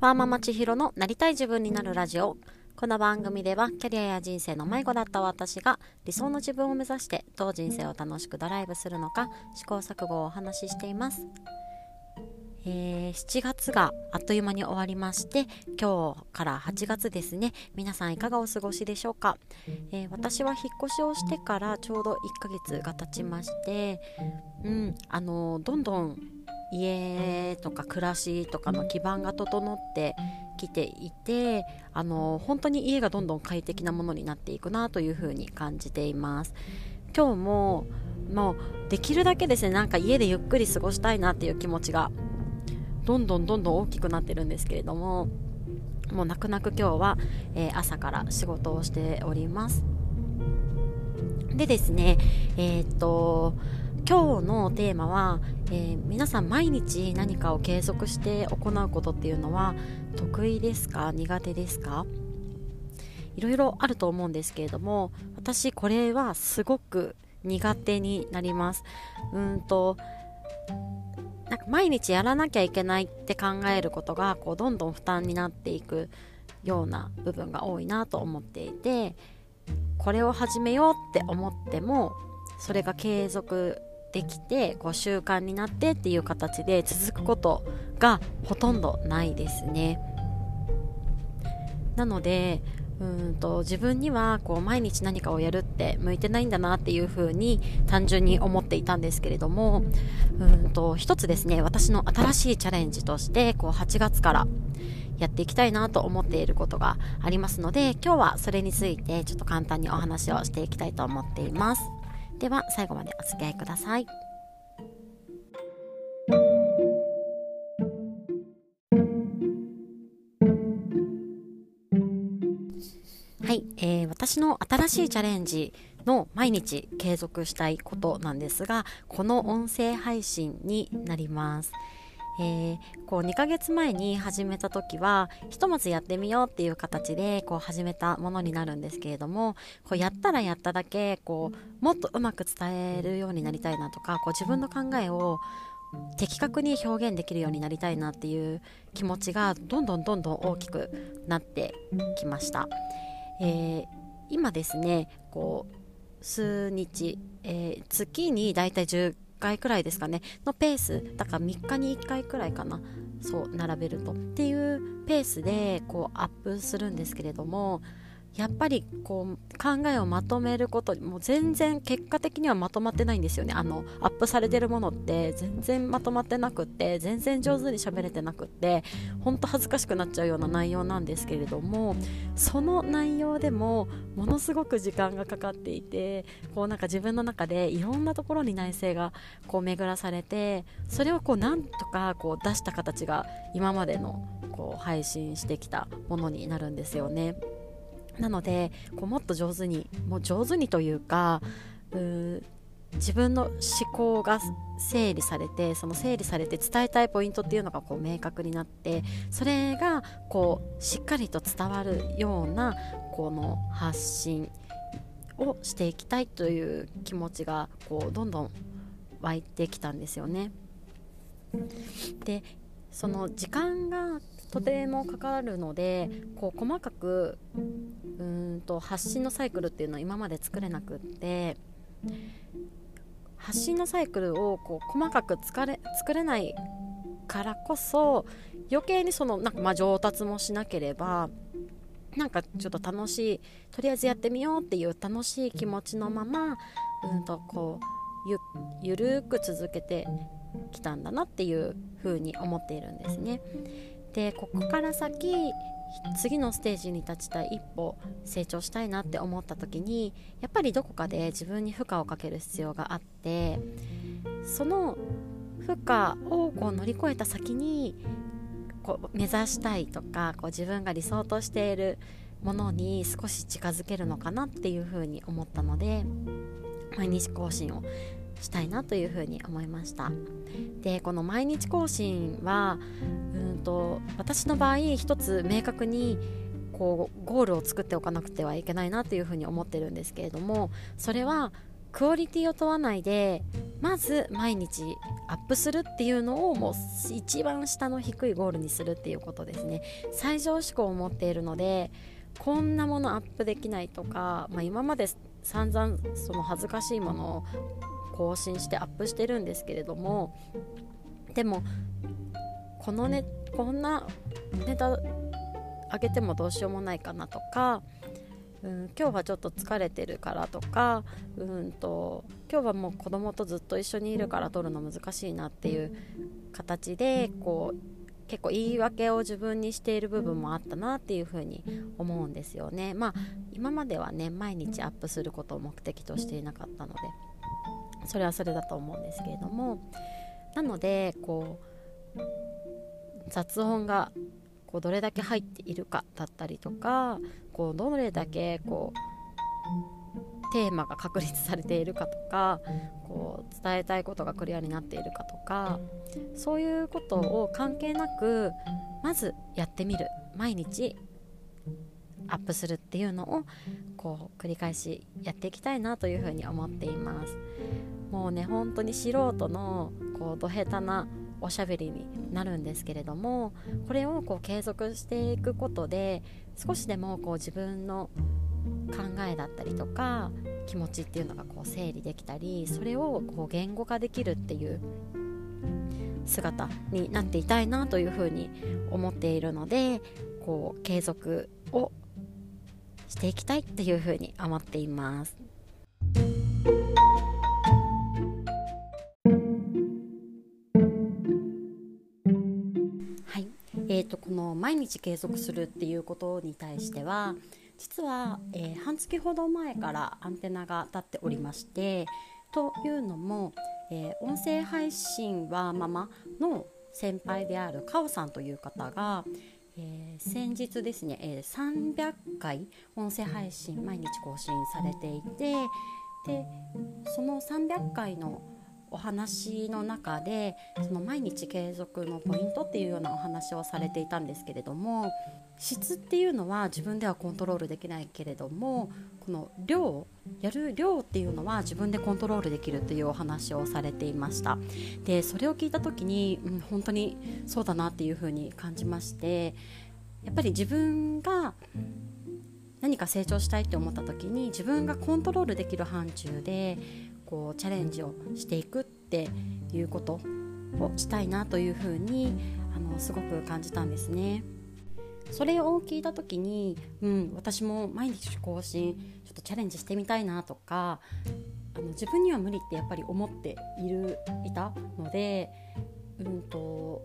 ワーママ千尋のなりたい自分になるラジオ。この番組ではキャリアや人生の迷子だった私が理想の自分を目指してどう人生を楽しくドライブするのか試行錯誤をお話ししています。えー、7月があっという間に終わりまして今日から8月ですね。皆さんいかがお過ごしでしょうか、えー、私は引っ越しをしてからちょうど1ヶ月が経ちましてうんあのどんどん家とか暮らしとかの基盤が整ってきていてあの本当に家がどんどん快適なものになっていくなというふうに感じています。今日ももうできるだけですねなんか家でゆっくり過ごしたいなっていう気持ちがどんどんどんどん大きくなってるんですけれどももう泣く泣く今日は、えー、朝から仕事をしております。でですねえー、っと今日のテーマは、えー、皆さん毎日何かを継続して行うことっていうのは得意ですか？苦手ですか？いろいろあると思うんですけれども私これはすごく苦手になります。うんとなんか毎日やらなきゃいけないって考えることがこうどんどん負担になっていくような部分が多いなと思っていてこれを始めようって思ってもそれが継続できてこう習慣になってっていう形で続くことがほとんどないですね。なのでうんと自分にはこう毎日何かをやるって向いてないんだなっていうふうに単純に思っていたんですけれどもうんと一つですね私の新しいチャレンジとしてこう8月からやっていきたいなと思っていることがありますので今日はそれについてちょっと簡単にお話をしていきたいと思っています。では最後までお付き合いくださいはい、えー、私の新しいチャレンジの毎日継続したいことなんですがこの音声配信になります。えー、こう2ヶ月前に始めた時はひとまずやってみようっていう形でこう始めたものになるんですけれどもこうやったらやっただけこうもっとうまく伝えるようになりたいなとかこう自分の考えを的確に表現できるようになりたいなっていう気持ちがどんどんどんどん大きくなってきました。えー、今ですねこう数日、えー、月にだいたい10回くらいですかね。のペース。だから3日に1回くらいかな。そう並べると。っていうペースでこうアップするんですけれどもやっぱりこう考えをまとめることもう全然結果的にはまとまってないんですよねあのアップされてるものって全然まとまってなくって全然上手に喋れてなくって本当恥ずかしくなっちゃうような内容なんですけれどもその内容でもものすごく時間がかかっていてこうなんか自分の中でいろんなところに内省がこう巡らされてそれをこうなんとかこう出した形が今までのこう配信してきたものになるんですよね。なのでこうもっと上手にもう上手にというかう自分の思考が整理されてその整理されて伝えたいポイントっていうのがこう明確になってそれがこうしっかりと伝わるようなこの発信をしていきたいという気持ちがこうどんどん湧いてきたんですよね。でその時間がとてもかかるのでこう細かくうんと発信のサイクルっていうのは今まで作れなくって発信のサイクルをこう細かく作れ作れないからこそ余計にそのなんかま上達もしなければなんかちょっと楽しいとりあえずやってみようっていう楽しい気持ちのままうんとこうゆゆるく続けてきたんだなっていうふうに思っているんですね。でここから先次のステージに立ちたい一歩成長したいなって思った時にやっぱりどこかで自分に負荷をかける必要があってその負荷をこう乗り越えた先にこう目指したいとかこう自分が理想としているものに少し近づけるのかなっていうふうに思ったので毎日更新をしたいなというふうに思いました。でこの毎日更新はうんと私の場合一つ明確にこうゴールを作っておかなくてはいけないなというふうに思ってるんですけれどもそれはクオリティを問わないでまず毎日アップするっていうのをもう一番下の低いゴールにするっていうことですね。最上志向を持っているのでこんなものアップできないとか、まあ、今まで散々その恥ずかしいものを更新してアップしてるんですけれどもでもこのねこんなネタあげてもどうしようもないかなとかうん、今日はちょっと疲れてるからとかうんと今日はもう子供とずっと一緒にいるから撮るの難しいなっていう形でこう結構言い訳を自分にしている部分もあったなっていうふうに思うんですよね。まあ今まではね毎日アップすることを目的としていなかったのでそれはそれだと思うんですけれども。なのでこう雑音がこうどれだけ入っているかだったりとかこうどれだけこうテーマが確立されているかとかこう伝えたいことがクリアになっているかとかそういうことを関係なくまずやってみる。毎日アップするっていうのをこう繰り返しやっていきたいなというふうに思っています。もうね本当に素人のこうど下手なおしゃべりになるんですけれどもこれをこう継続していくことで少しでもこう自分の考えだったりとか気持ちっていうのがこう整理できたりそれをこう言語化できるっていう姿になっていたいなというふうに思っているのでこう継続をしていきたいっていうふうに思っています。えーと、この毎日継続するっていうことに対しては実は、えー、半月ほど前からアンテナが立っておりましてというのも、えー、音声配信はママの先輩であるカオさんという方が、えー、先日ですね、え300回音声配信毎日更新されていてでその300回のお話の中でその毎日継続のポイントっていうようなお話をされていたんですけれども質っていうのは自分ではコントロールできないけれどもこの量やる量っていうのは自分でコントロールできるというお話をされていました。でそれを聞いた時に、うん、本当にそうだなっていうふうに感じましてやっぱり自分が何か成長したいって思った時に自分がコントロールできる範疇でこうチャレンジをしていくっていうことをしたいなというふうにあのすごく感じたんですね。それを聞いた時に、うん、私も毎日更新ちょっとチャレンジしてみたいなとかあの自分には無理ってやっぱり思っているいたので、うんと、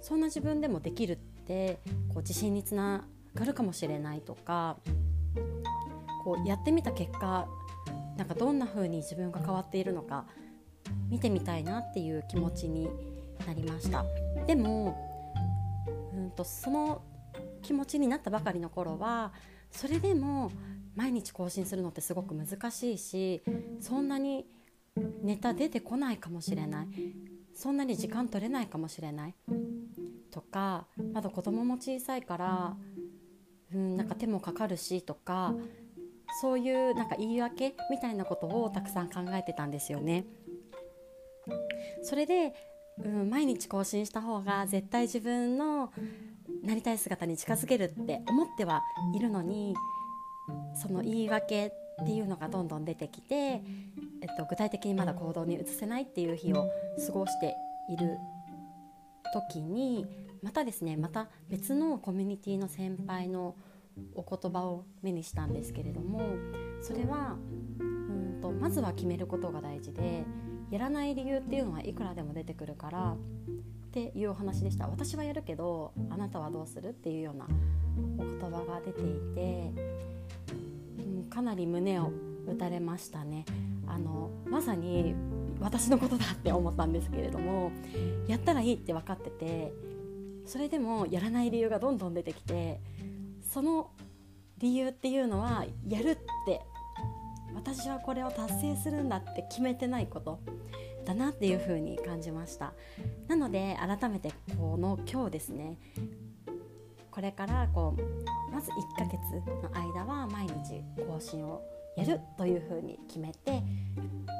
そんな自分でもできるってこう自信につながるかもしれないとかこうやってみた結果なんかどんな風に自分が変わっているのか見てみたいなっていう気持ちになりました。でもうんとその気持ちになったばかりの頃はそれでも毎日更新するのってすごく難しいしそんなにネタ出てこないかもしれない。そんなに時間取れないかもしれない。とかまだ子供も小さいからうんなんか手もかかるしとかそういうなんか言い訳みたいなことをたくさん考えてたんですよね。それで、うん、毎日更新した方が絶対自分のなりたい姿に近づけるって思ってはいるのにその言い訳っていうのがどんどん出てきて、えっと、具体的にまだ行動に移せないっていう日を過ごしている時にまたですねまた別のコミュニティの先輩のお言葉を目にしたんですけれどもそれはうんとまずは決めることが大事でやらない理由っていうのはいくらでも出てくるからっていうお話でした。私はやるけどあなたはどうするっていうようなお言葉が出ていて、うん、かなり胸を打たれましたね。あのまさに私のことだって思ったんですけれどもやったらいいって分かっててそれでもやらない理由がどんどん出てきてその理由っていうのはやるって私はこれを達成するんだって決めてないことだなっていう風に感じました。なので改めてこの今日ですねこれからこうまず1ヶ月の間は毎日更新をやるというふうに決めて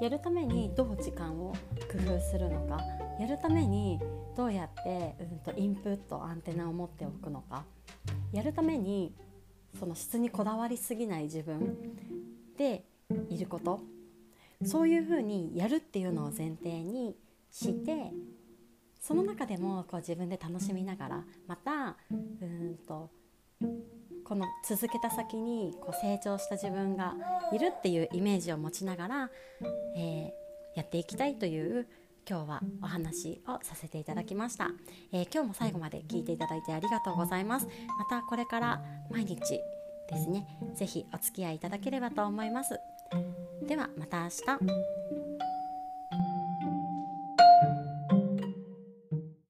やるためにどう時間を工夫するのかやるためにどうやって、うんと、インプットアンテナを持っておくのかやるためにその質にこだわりすぎない自分でいること。そういうふうにやるっていうのを前提にしてその中でもこう自分で楽しみながらまたうんとこの続けた先にこう成長した自分がいるっていうイメージを持ちながら、えー、やっていきたいという今日はお話をさせていただきました、えー、今日も最後まで聞いていただいてありがとうございます。またこれから毎日ですね。是非お付き合いいただければと思います。ではまた明日。